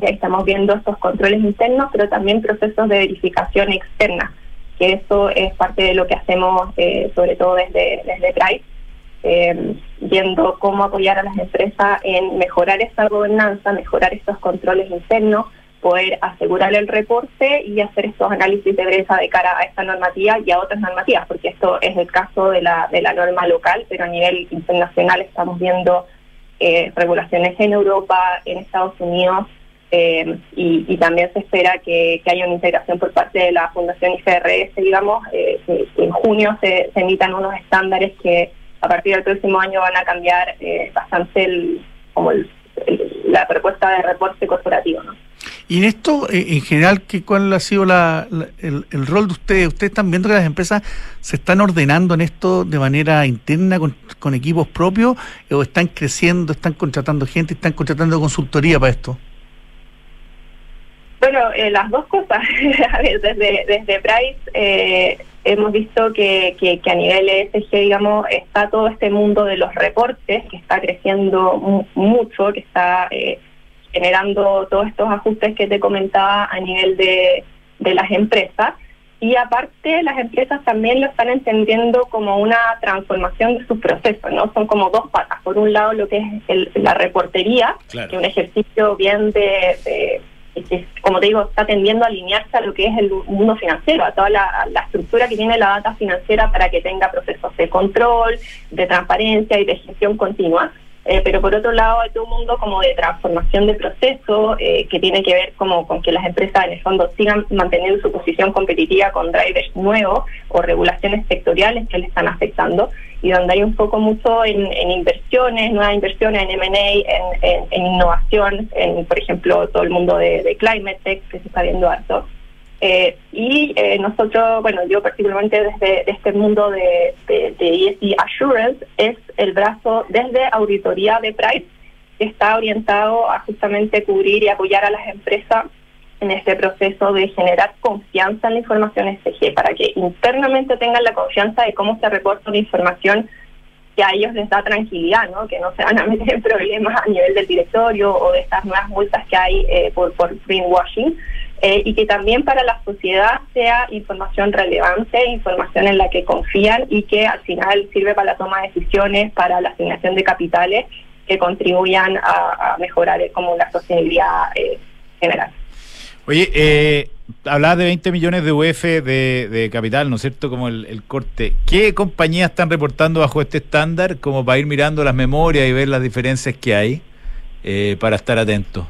Y ahí estamos viendo estos controles internos, pero también procesos de verificación externa, que eso es parte de lo que hacemos, eh, sobre todo desde, desde Price eh, viendo cómo apoyar a las empresas en mejorar esa gobernanza, mejorar estos controles internos, poder asegurar el reporte y hacer estos análisis de brecha de cara a esta normativa y a otras normativas, porque esto es el caso de la, de la norma local, pero a nivel internacional estamos viendo eh, regulaciones en Europa, en Estados Unidos, eh, y, también se espera que, haya una integración por parte de la Fundación IFRS, digamos, eh, que, en junio se, se emitan unos estándares que a partir del próximo año van a cambiar eh, bastante el, como la propuesta de reporte corporativo. ¿no? Y en esto, eh, en general, ¿qué, ¿cuál ha sido la, el, rol de ustedes? ¿Ustedes están viendo que las empresas se están ordenando en esto de manera interna con, con equipos propios o están creciendo, están contratando gente, están contratando consultoría para esto? Bueno, eh, las dos cosas. desde, desde Price eh, hemos visto que, que, a nivel ESG, digamos, está todo este mundo de los reportes que está creciendo mucho, que está eh, generando todos estos ajustes que te comentaba a nivel de, de las empresas. Y aparte, las empresas también lo están entendiendo como una transformación de sus procesos, ¿no? Son como dos patas. Por un lado, lo que es la reportería, que es un ejercicio bien de como te digo, está tendiendo a alinearse a lo que es el mundo financiero, a toda la, estructura que tiene la data financiera para que tenga procesos de control, de transparencia y de gestión continua. Eh, pero por otro lado hay todo un mundo como de transformación de proceso eh, que tiene que ver como con que las empresas en el fondo sigan manteniendo su posición competitiva con drivers nuevos o regulaciones sectoriales que le están afectando y donde hay un poco mucho en, inversiones, nuevas inversiones en M&A, en, innovación, en por ejemplo todo el mundo de, climate tech que se está viendo harto. Eh, y eh, nosotros, bueno, yo particularmente desde este mundo de, de, ESG e Assurance es el brazo desde auditoría de Price que está orientado a justamente cubrir y apoyar a las empresas en este proceso de generar confianza en la información SG para que internamente tengan la confianza de cómo se reporta la información que a ellos les da tranquilidad, ¿no? que no se van a meter en problemas a nivel del directorio o de estas nuevas multas que hay eh, por, por greenwashing, eh, y que también para la sociedad sea información relevante, información en la que confían y que al final sirve para la toma de decisiones, para la asignación de capitales que contribuyan a, mejorar eh, como la sostenibilidad general. Oye, eh, hablabas de 20 millones de UF de, capital, ¿no es cierto? Como el, corte. ¿Qué compañías están reportando bajo este estándar como para ir mirando las memorias y ver las diferencias que hay eh, para estar atentos?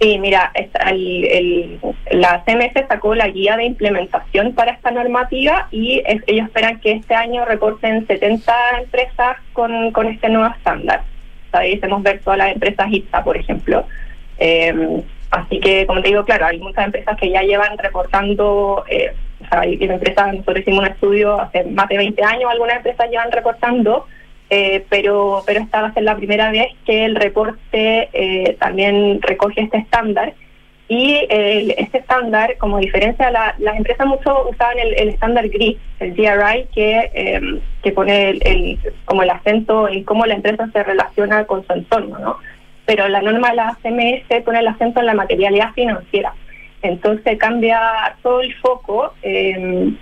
Sí, mira, el, la CMS sacó la guía de implementación para esta normativa y ellos esperan que este año reporten 70 empresas con, este nuevo estándar. Sabemos ver todas las empresas IPSA, por ejemplo. Eh, Así que, como te digo, claro, hay muchas empresas que ya llevan reportando, eh, o sea, hay empresas, nosotros hicimos un estudio hace más de 20 años, algunas empresas llevan reportando eh, pero, pero esta va a ser la primera vez que el reporte eh, también recoge este estándar. Y eh, este estándar, como diferencia, la, las empresas mucho usaban el, estándar GRI, el GRI, que, eh, que pone el, el- como el acento en cómo la empresa se relaciona con su entorno, ¿no? Pero la norma de la CMS pone el acento en la materialidad financiera. Entonces cambia todo el foco eh,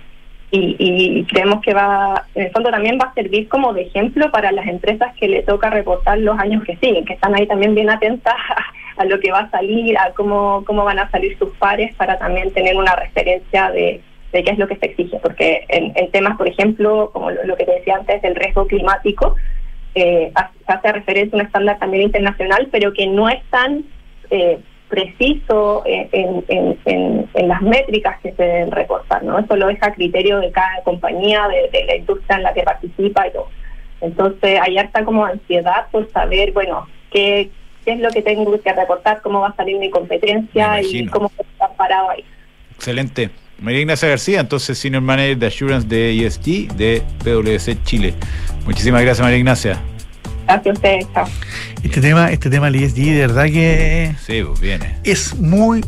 y, y creemos que va, en el fondo también va a servir como de ejemplo para las empresas que le toca reportar los años que siguen, que están ahí también bien atentas a, lo que va a salir, a cómo, cómo van a salir sus pares para también tener una referencia de, de qué es lo que se exige. Porque en, temas, por ejemplo, como lo, que te decía antes del riesgo climático, eh, ha- hace referencia a un estándar también internacional, pero que no es tan eh, preciso en, en- en- en- en las métricas que se deben reportar, ¿no? Eso lo deja a criterio de cada compañía, de, de la industria en la que participa y todo. Entonces hay harta como ansiedad por saber, bueno, qué, qué es lo que tengo que reportar, cómo va a salir mi competencia y cómo está parado ahí. Excelente. María Ignacia García, entonces Senior Manager de Assurance de ESG de PwC Chile. Muchísimas gracias, María Ignacia. Gracias a ustedes, chao. Este tema, este tema del ESG, de verdad que Sí, pues viene. es muy.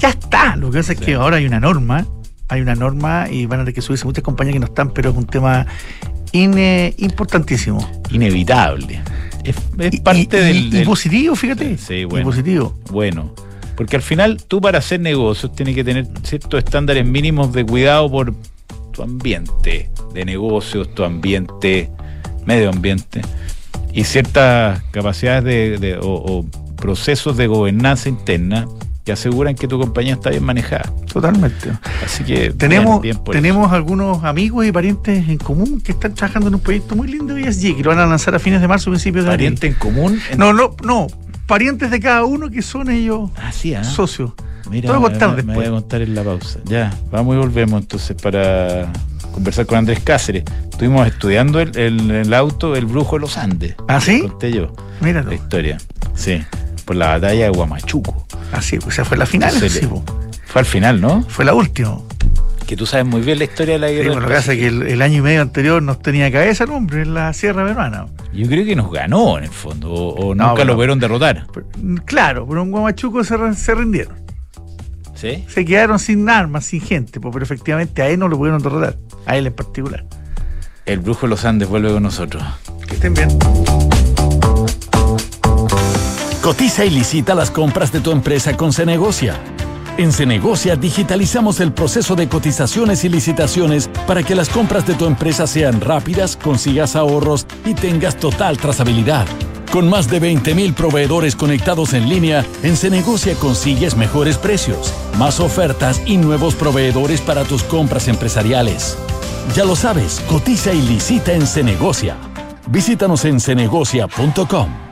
Ya está. Lo que pasa es que ahora hay una norma. Hay una norma y van a tener que subirse muchas compañías que no están, pero es un tema ine- importantísimo. Inevitable. Es, es Y- parte y, del, y- y del- positivo, fíjate. Sí, Y bueno. positivo. Bueno, porque al final tú para hacer negocios tienes que tener ciertos estándares mínimos de cuidado por tu ambiente de negocios, tu ambiente, medio ambiente, y ciertas capacidades de, de- o, o procesos de gobernanza interna que aseguran que tu compañía está bien manejada. Totalmente. Así que Tenemos, bien, bien por tenemos algunos amigos y parientes en común que están trabajando en un proyecto muy lindo de ESG que lo van a lanzar a fines de marzo, principios de abril. pariente en común. en- No, no, no. Parientes de cada uno que son ellos Ah, ah. socios. Mira, Te voy a contar me, me después. voy a contar en la pausa. Ya, vamos y volvemos entonces para conversar con Andrés Cáceres. Estuvimos estudiando el, el- el auto El Brujo de los Andes. ¿Ah, sí? Conté yo Mira, la historia. Sí, por la batalla de Guamachuco. así, pues esa fue la final, Entonces, sí, po. Fue al final, ¿no? fue la última. Que tú sabes muy bien la historia de la Sí, guerra. bueno, del lo que pasa es que el, el año y medio anterior nos tenía cabeza el hombre en la Sierra Peruana. Yo creo que nos ganó en el fondo, o, o No, nunca lo pudieron derrotar. Pero, Claro, pero en Guamachuco se, se rindieron. ¿Sí? Se quedaron sin armas, sin gente, pero efectivamente a él no lo pudieron derrotar. A él en particular. El Brujo de los Andes vuelve con nosotros. Que estén bien. Cotiza y licita las compras de tu empresa con Cenegocia. En Cenegocia digitalizamos el proceso de cotizaciones y licitaciones para que las compras de tu empresa sean rápidas, consigas ahorros y tengas total trazabilidad. Con más de 20.000 proveedores conectados en línea, en Cenegocia consigues mejores precios, más ofertas y nuevos proveedores para tus compras empresariales. Ya lo sabes, cotiza y licita en Cenegocia. Visítanos en cenegocia.com.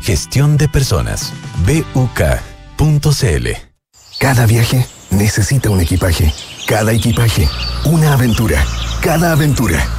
Gestión de personas. BUK.cl. Cada viaje necesita un equipaje. Cada equipaje, una aventura. Cada aventura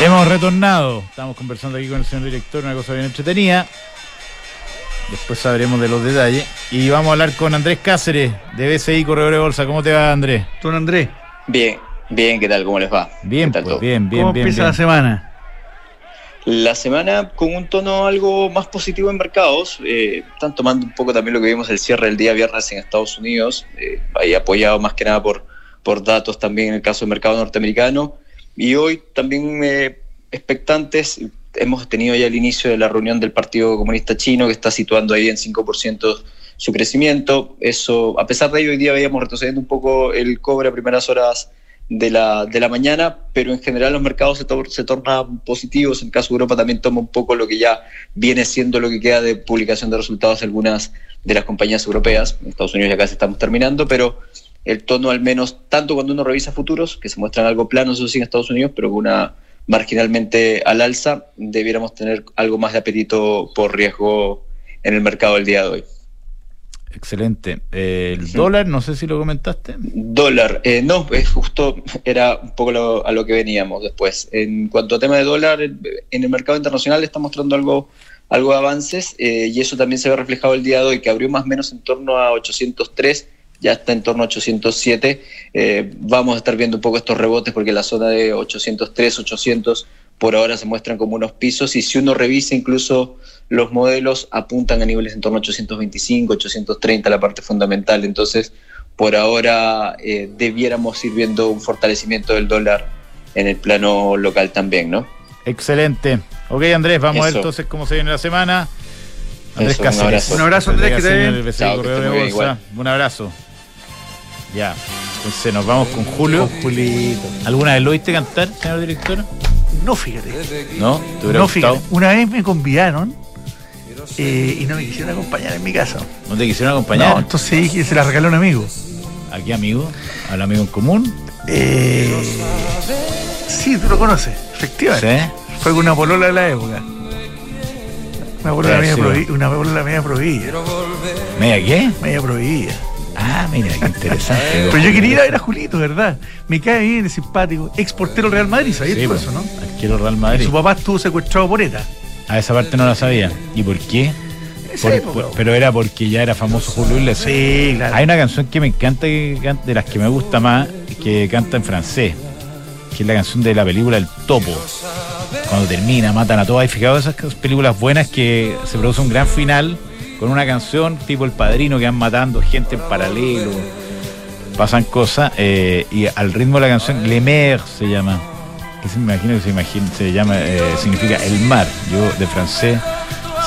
Hemos retornado. Estamos conversando aquí con el señor director, una cosa bien entretenida. Después sabremos de los detalles. Y vamos a hablar con Andrés Cáceres, de BCI Corredor de Bolsa. ¿Cómo te va, Andrés? Don Andrés. Bien, bien, ¿qué tal? ¿Cómo les va? Bien, ¿Qué tal pues, todo? bien, bien, ¿Cómo bien. empieza bien. la semana? La semana con un tono algo más positivo en mercados. eh, están tomando un poco también lo que vimos el cierre del día viernes en Estados Unidos, eh, ahí apoyado más que nada por, por datos también en el caso del mercado norteamericano. Y hoy también eh, expectantes, hemos tenido ya el inicio de la reunión del Partido Comunista Chino que está situando ahí en 5% su crecimiento. Eso, a pesar de ello, hoy día veíamos retrocediendo un poco el cobre a primeras horas de la, de la mañana, pero en general los mercados se, tor- se tornan positivos. En el caso de Europa también toma un poco lo que ya viene siendo lo que queda de publicación de resultados de algunas de las compañías europeas. En Estados Unidos ya casi estamos terminando, pero el tono al menos, tanto cuando uno revisa futuros, que se muestran algo plano, eso sí, en Estados Unidos, pero con una marginalmente al alza, debiéramos tener algo más de apetito por riesgo en el mercado el día de hoy. Excelente. Eh, el dólar, no sé si lo comentaste. Dólar, eh, no, es justo era un poco lo- a lo que veníamos después. En cuanto a tema de dólar, en el mercado internacional está mostrando algo, algo de avances eh, y eso también se ve reflejado el día de hoy, que abrió más o menos en torno a 803, ya está en torno a 807. Eh, vamos a estar viendo un poco estos rebotes porque la zona de 803, 800 por ahora se muestran como unos pisos y si uno revisa incluso los modelos apuntan a niveles en torno a 825, 830 la parte fundamental. Entonces, por ahora eh, debiéramos ir viendo un fortalecimiento del dólar en el plano local también, ¿no? Excelente. Ok, Andrés, vamos a ver entonces cómo se viene la semana. Andrés Eso, un abrazo. Un abrazo, Andrés, que te bien. Chao, que de bien. Un abrazo. Ya. Entonces nos vamos con Julio. Julito. ¿Alguna vez lo viste cantar, señor director? No, fíjate. ¿No? ¿Te hubiera No, gustado? fíjate. Una vez me convidaron eh, y no me quisieron acompañar en mi casa. ¿No te quisieron acompañar? No, entonces dije, se la regaló un amigo. ¿A qué amigo? ¿Al amigo en común? Eh, sí, tú lo conoces, efectivamente. ¿Sí? Fue con una polola de la época. Una polola media prohibida. ¿Media qué? Media prohibida. Ah, mira, qué interesante. Pero yo quería ir a ver a Julito, ¿verdad? Me cae bien, es simpático. Ex portero Real Madrid, ¿sabías Sí, pues, eso, no? Quiero Real Y Madrid. su papá estuvo secuestrado por ETA. A esa parte no la sabía. ¿Y por qué? Por- por- pero era porque ya era famoso Julio Iglesias. Sí, claro. Hay una canción que me encanta, de las que me gusta más, que canta en francés, que es la canción de la película El Topo. Cuando termina, matan a todos. ¿Hay fijado esas películas buenas que se produce un gran final con una canción tipo El Padrino que van matando gente en paralelo? Pasan cosas eh, y al ritmo de la canción Le Mer se llama. Que se me imagino que se imagina, se llama, eh, significa el mar. Yo de francés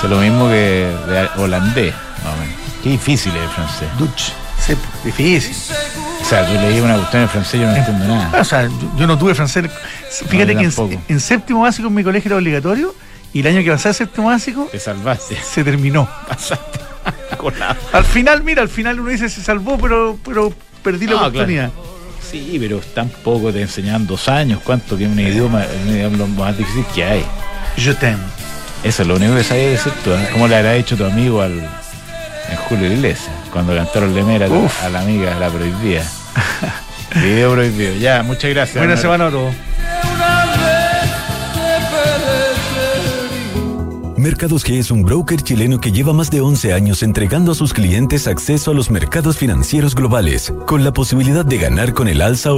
sé lo mismo que de holandés, más o menos. Qué difícil es el francés. Dutch. Sí, difícil. O sea, tú leí una cuestión en francés y yo no entiendo nada. O sea, yo, yo no tuve francés. Fíjate yo que en, en séptimo básico en mi colegio era obligatorio y el año que a séptimo básico Te salvaste. se terminó. Pasaste. Al final, mira, al final uno dice se salvó, pero, pero perdí la oportunidad. Sí, pero tampoco te enseñan dos años. ¿Cuánto que un idioma, un idioma más difícil que hay? Je t'aime. Eso es lo único que sabía decir tú. ¿eh? ¿Cómo le habrá hecho tu amigo al en Julio Iglesias? Cuando cantaron Lemera Uf. a la amiga, a la prohibida. Video prohibido. Ya, muchas gracias. Buena semana a todos. Mercados G es un broker chileno que lleva más de 11 años entregando a sus clientes acceso a los mercados financieros globales, con la posibilidad de ganar con el alza o